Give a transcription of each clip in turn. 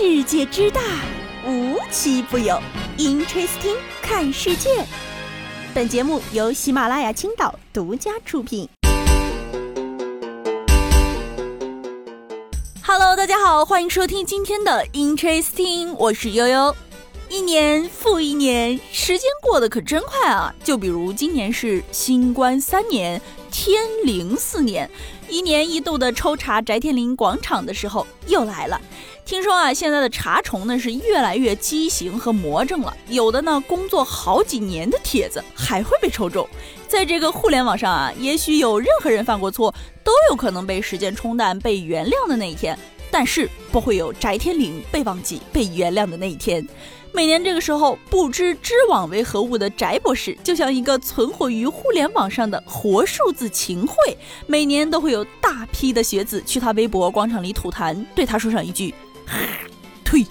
世界之大，无奇不有。Interesting，看世界。本节目由喜马拉雅青岛独家出品。Hello，大家好，欢迎收听今天的 Interesting，我是悠悠。一年复一年，时间过得可真快啊！就比如今年是新冠三年，天灵四年。一年一度的抽查翟天临广场的时候又来了。听说啊，现在的查重呢是越来越畸形和魔怔了，有的呢工作好几年的帖子还会被抽中。在这个互联网上啊，也许有任何人犯过错，都有可能被时间冲淡、被原谅的那一天，但是不会有翟天临被忘记、被原谅的那一天。每年这个时候，不知知网为何物的翟博士，就像一个存活于互联网上的活数字秦桧，每年都会有大批的学子去他微博广场里吐痰，对他说上一句“退”。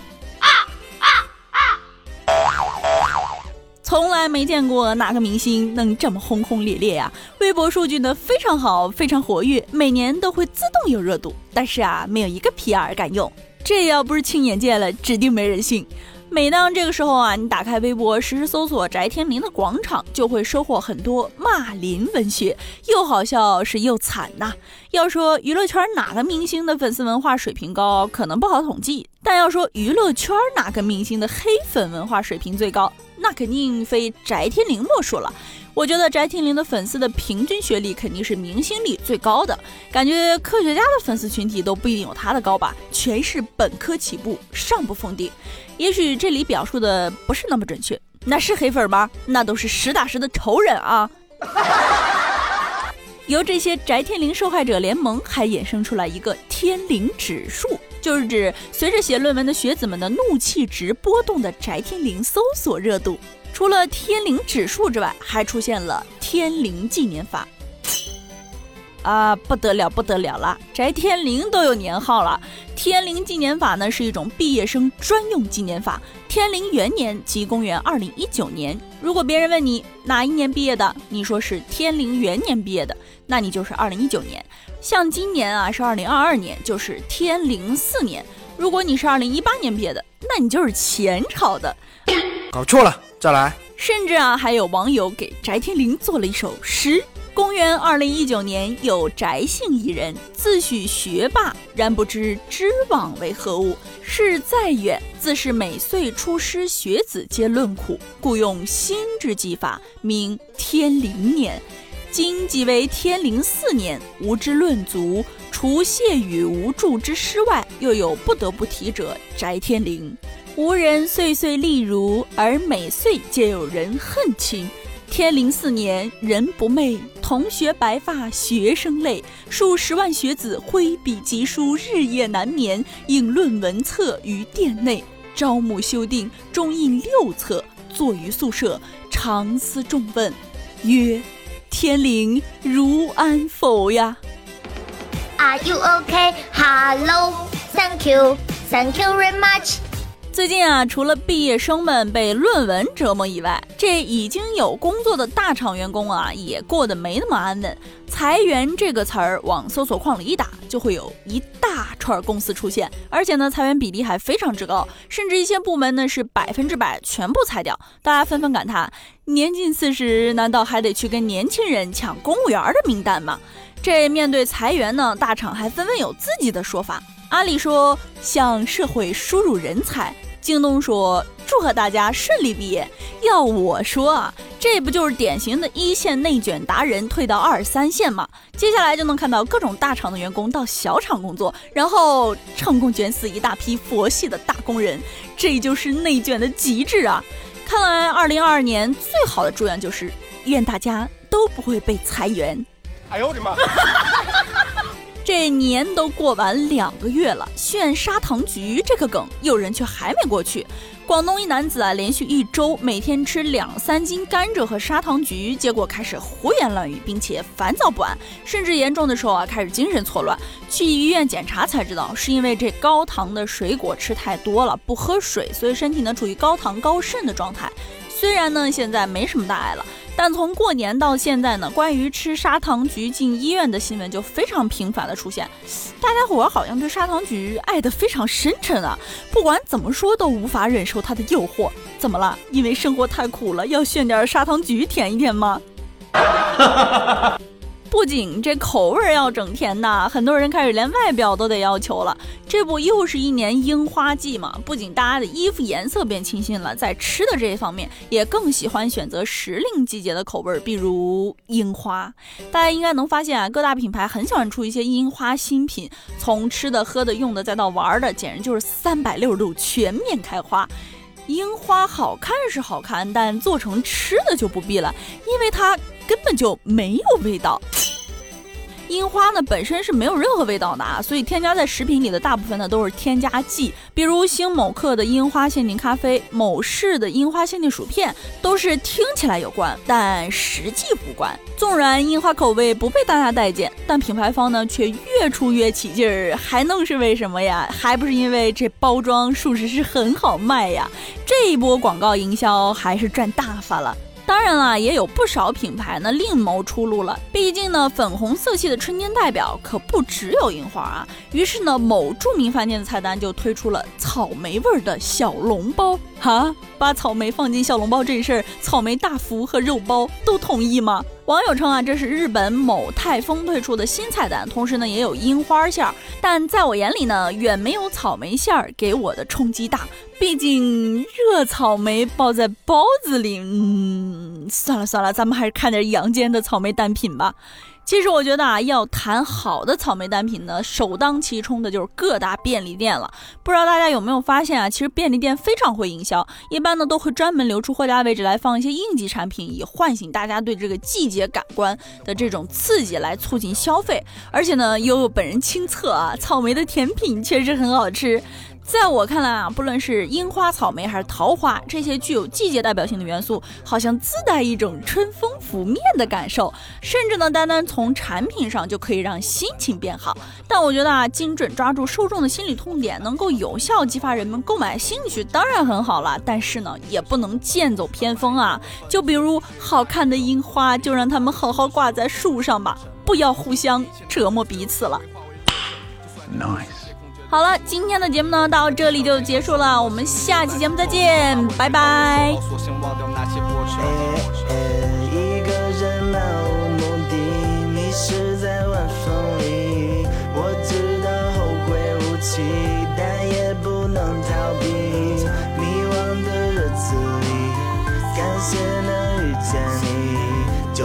从来没见过哪个明星能这么轰轰烈烈呀！微博数据呢非常好，非常活跃，每年都会自动有热度，但是啊，没有一个 PR 敢用。这要不是亲眼见了，指定没人信。每当这个时候啊，你打开微博实时搜索翟天临的广场，就会收获很多骂林文学，又好笑是又惨呐。要说娱乐圈哪个明星的粉丝文化水平高，可能不好统计，但要说娱乐圈哪个明星的黑粉文化水平最高，那肯定非翟天临莫属了。我觉得翟天临的粉丝的平均学历肯定是明星里最高的，感觉科学家的粉丝群体都不一定有他的高吧，全是本科起步，上不封顶。也许这里表述的不是那么准确，那是黑粉吗？那都是实打实的仇人啊！由这些翟天临受害者联盟还衍生出来一个天灵指数，就是指随着写论文的学子们的怒气值波动的翟天临搜索热度。除了天灵指数之外，还出现了天灵纪年法。啊，不得了，不得了了！翟天临都有年号了。天灵纪年法呢，是一种毕业生专用纪年法。天灵元年即公元二零一九年。如果别人问你哪一年毕业的，你说是天灵元年毕业的，那你就是二零一九年。像今年啊是二零二二年，就是天灵四年。如果你是二零一八年毕业的，那你就是前朝的。搞错了，再来。甚至啊，还有网友给翟天临做了一首诗。公元二零一九年，有翟姓一人，自诩学霸，然不知知网为何物。事再远，自是每岁出师学子皆论苦，故用新之技法，名天灵年。今即为天灵四年，吾之论足，除谢与无助之诗外，又有不得不提者，翟天临。无人岁岁例如，而每岁皆有人恨情。天灵四年，人不寐，同学白发，学生泪。数十万学子挥笔疾书，日夜难眠，应论文册于殿内。朝暮修订，终印六册，坐于宿舍，常思众问，曰：“天灵如安否呀？”Are you OK? Hello, thank you, thank you very much. 最近啊，除了毕业生们被论文折磨以外，这已经有工作的大厂员工啊，也过得没那么安稳。裁员这个词儿往搜索框里一打，就会有一大串公司出现，而且呢，裁员比例还非常之高，甚至一些部门呢是百分之百全部裁掉。大家纷纷感叹：年近四十，难道还得去跟年轻人抢公务员的名单吗？这面对裁员呢，大厂还纷纷有自己的说法。阿里说向社会输入人才。京东说：“祝贺大家顺利毕业。”要我说啊，这不就是典型的一线内卷达人退到二三线吗？接下来就能看到各种大厂的员工到小厂工作，然后成功卷死一大批佛系的大工人。这就是内卷的极致啊！看来二零二二年最好的祝愿就是愿大家都不会被裁员。哎呦我的妈！这年都过完两个月了，炫砂糖橘这个梗，有人却还没过去。广东一男子啊，连续一周每天吃两三斤甘蔗和砂糖橘，结果开始胡言乱语，并且烦躁不安，甚至严重的时候啊，开始精神错乱。去医院检查才知道，是因为这高糖的水果吃太多了，不喝水，所以身体呢处于高糖高渗的状态。虽然呢现在没什么大碍了。但从过年到现在呢，关于吃砂糖橘进医院的新闻就非常频繁的出现。大家伙好像对砂糖橘爱得非常深沉啊，不管怎么说都无法忍受它的诱惑。怎么了？因为生活太苦了，要炫点砂糖橘舔一舔吗？不仅这口味要整甜呐，很多人开始连外表都得要求了。这不又是一年樱花季嘛？不仅大家的衣服颜色变清新了，在吃的这一方面也更喜欢选择时令季节的口味，比如樱花。大家应该能发现啊，各大品牌很喜欢出一些樱花新品，从吃的、喝的、用的，再到玩的，简直就是三百六十度全面开花。樱花好看是好看，但做成吃的就不必了，因为它根本就没有味道。樱花呢本身是没有任何味道的啊，所以添加在食品里的大部分呢都是添加剂，比如星某客的樱花限定咖啡、某市的樱花限定薯片，都是听起来有关，但实际无关。纵然樱花口味不被大家待见，但品牌方呢却越出越起劲儿，还能是为什么呀？还不是因为这包装属实是很好卖呀？这一波广告营销还是赚大发了。当然了，也有不少品牌呢另谋出路了。毕竟呢，粉红色系的春天代表可不只有樱花啊。于是呢，某著名饭店的菜单就推出了草莓味儿的小笼包。哈，把草莓放进小笼包这事儿，草莓大福和肉包都同意吗？网友称啊，这是日本某泰丰推出的新菜单，同时呢也有樱花馅儿。但在我眼里呢，远没有草莓馅儿给我的冲击大。毕竟热草莓包在包子里，嗯，算了算了，咱们还是看点阳间的草莓单品吧。其实我觉得啊，要谈好的草莓单品呢，首当其冲的就是各大便利店了。不知道大家有没有发现啊，其实便利店非常会营销，一般呢都会专门留出货架位置来放一些应急产品，以唤醒大家对这个季节感官的这种刺激，来促进消费。而且呢，悠悠本人亲测啊，草莓的甜品确实很好吃。在我看来啊，不论是樱花、草莓还是桃花，这些具有季节代表性的元素，好像自带一种春风拂面的感受，甚至呢，单单从产品上就可以让心情变好。但我觉得啊，精准抓住受众的心理痛点，能够有效激发人们购买兴趣，当然很好了。但是呢，也不能剑走偏锋啊。就比如好看的樱花，就让他们好好挂在树上吧，不要互相折磨彼此了。Nice。好了，今天的节目呢到这里就结束了，我们下期节目再见，拜拜。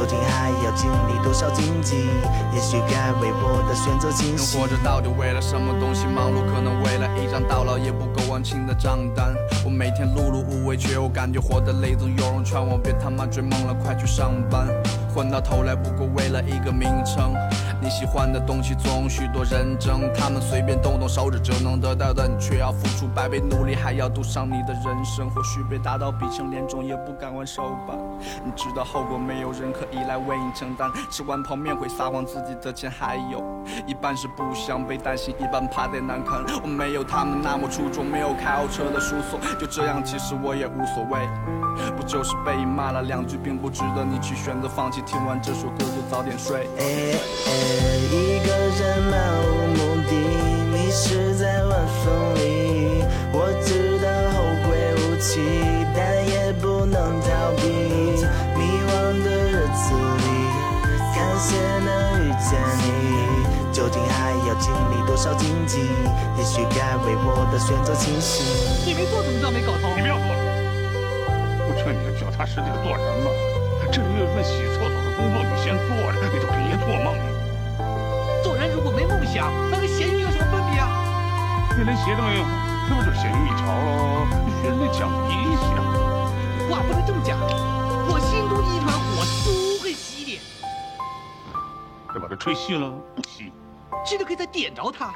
究竟还要经历多少荆棘？也许该为我的选择清晰。人活着到底为了什么东西？忙碌可能为了一张到老也不够完清的账单。我每天碌碌无为，却又感觉活得累，总有人劝我别他妈追梦了，快去上班。混到头来不过为了一个名称。你喜欢的东西总许多人争，他们随便动动手指就能得到的，你却要付出百倍努力，还要赌上你的人生。或许被打到鼻青脸肿也不敢还手吧。你知道后果，没有人可以来为你承担。吃完泡面会撒谎，自己的钱还有一半是不想被担心，一半怕再难堪。我没有他们那么出众，没有开豪车的叔叔，就这样，其实我也无所谓。不就是被骂了两句，并不值得你去选择放弃。听完这首歌就早点睡。一个人漫无目的，迷失在晚风里。我知道后会无期，但也不能逃避。迷惘的日子里，感谢能遇见你。究竟还要经历多少荆棘？也许该为我的选择清晰。你没做怎么叫没搞头？你不要做了。不劝你脚踏实地的做人吧？这里有份洗厕所的工作，你先做着，你就别做梦了。那跟咸鱼有什么分别啊？你连鞋都没有，那不就咸鱼一条喽？学人家讲义气啊，话不能这么讲。我心中的一团火不会熄的。要把它吹熄了，不熄，熄了可以再点着它。